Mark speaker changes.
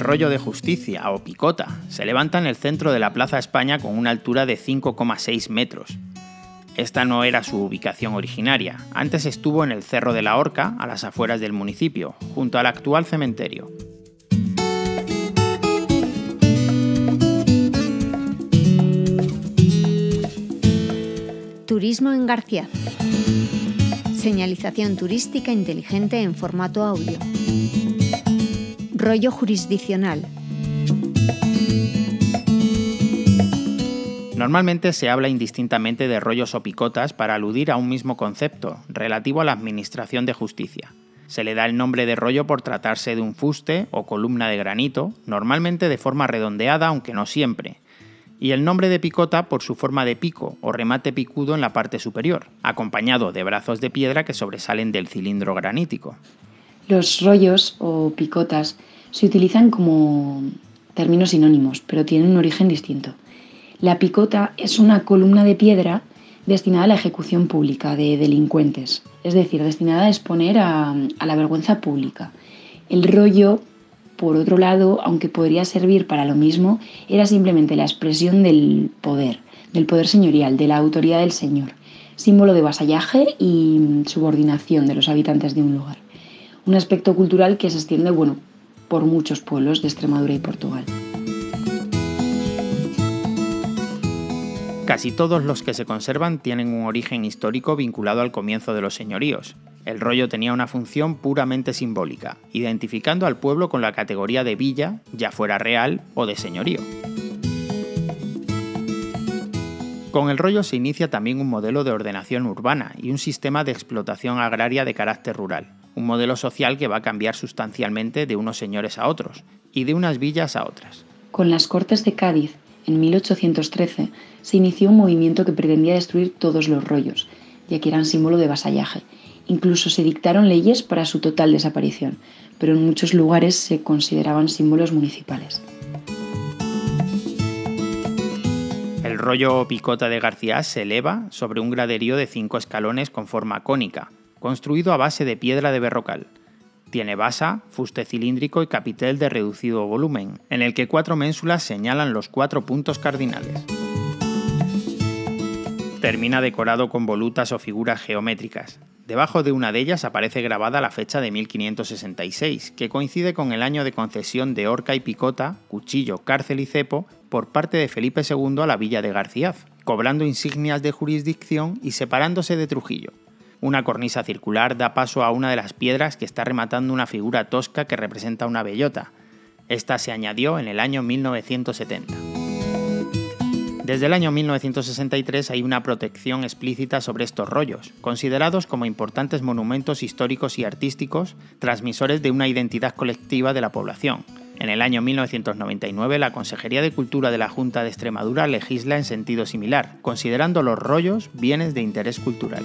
Speaker 1: rollo de justicia o picota se levanta en el centro de la Plaza España con una altura de 5,6 metros. Esta no era su ubicación originaria, antes estuvo en el Cerro de la Horca, a las afueras del municipio, junto al actual cementerio.
Speaker 2: Turismo en García. Señalización turística inteligente en formato audio. Rollo jurisdiccional.
Speaker 1: Normalmente se habla indistintamente de rollos o picotas para aludir a un mismo concepto, relativo a la administración de justicia. Se le da el nombre de rollo por tratarse de un fuste o columna de granito, normalmente de forma redondeada, aunque no siempre, y el nombre de picota por su forma de pico o remate picudo en la parte superior, acompañado de brazos de piedra que sobresalen del cilindro granítico.
Speaker 3: Los rollos o picotas se utilizan como términos sinónimos, pero tienen un origen distinto. La picota es una columna de piedra destinada a la ejecución pública de delincuentes, es decir, destinada a exponer a, a la vergüenza pública. El rollo por otro lado, aunque podría servir para lo mismo, era simplemente la expresión del poder, del poder señorial, de la autoridad del señor, símbolo de vasallaje y subordinación de los habitantes de un lugar. Un aspecto cultural que se extiende, bueno, por muchos pueblos de Extremadura y Portugal.
Speaker 1: Casi todos los que se conservan tienen un origen histórico vinculado al comienzo de los señoríos, el rollo tenía una función puramente simbólica, identificando al pueblo con la categoría de villa, ya fuera real o de señorío. Con el rollo se inicia también un modelo de ordenación urbana y un sistema de explotación agraria de carácter rural, un modelo social que va a cambiar sustancialmente de unos señores a otros y de unas villas a otras.
Speaker 3: Con las Cortes de Cádiz, en 1813, se inició un movimiento que pretendía destruir todos los rollos, ya que eran símbolo de vasallaje, Incluso se dictaron leyes para su total desaparición, pero en muchos lugares se consideraban símbolos municipales.
Speaker 1: El rollo picota de García se eleva sobre un graderío de cinco escalones con forma cónica, construido a base de piedra de berrocal. Tiene basa, fuste cilíndrico y capitel de reducido volumen, en el que cuatro ménsulas señalan los cuatro puntos cardinales. Termina decorado con volutas o figuras geométricas. Debajo de una de ellas aparece grabada la fecha de 1566, que coincide con el año de concesión de horca y picota, cuchillo, cárcel y cepo por parte de Felipe II a la villa de Garciaz, cobrando insignias de jurisdicción y separándose de Trujillo. Una cornisa circular da paso a una de las piedras que está rematando una figura tosca que representa una bellota. Esta se añadió en el año 1970. Desde el año 1963 hay una protección explícita sobre estos rollos, considerados como importantes monumentos históricos y artísticos, transmisores de una identidad colectiva de la población. En el año 1999 la Consejería de Cultura de la Junta de Extremadura legisla en sentido similar, considerando los rollos bienes de interés cultural.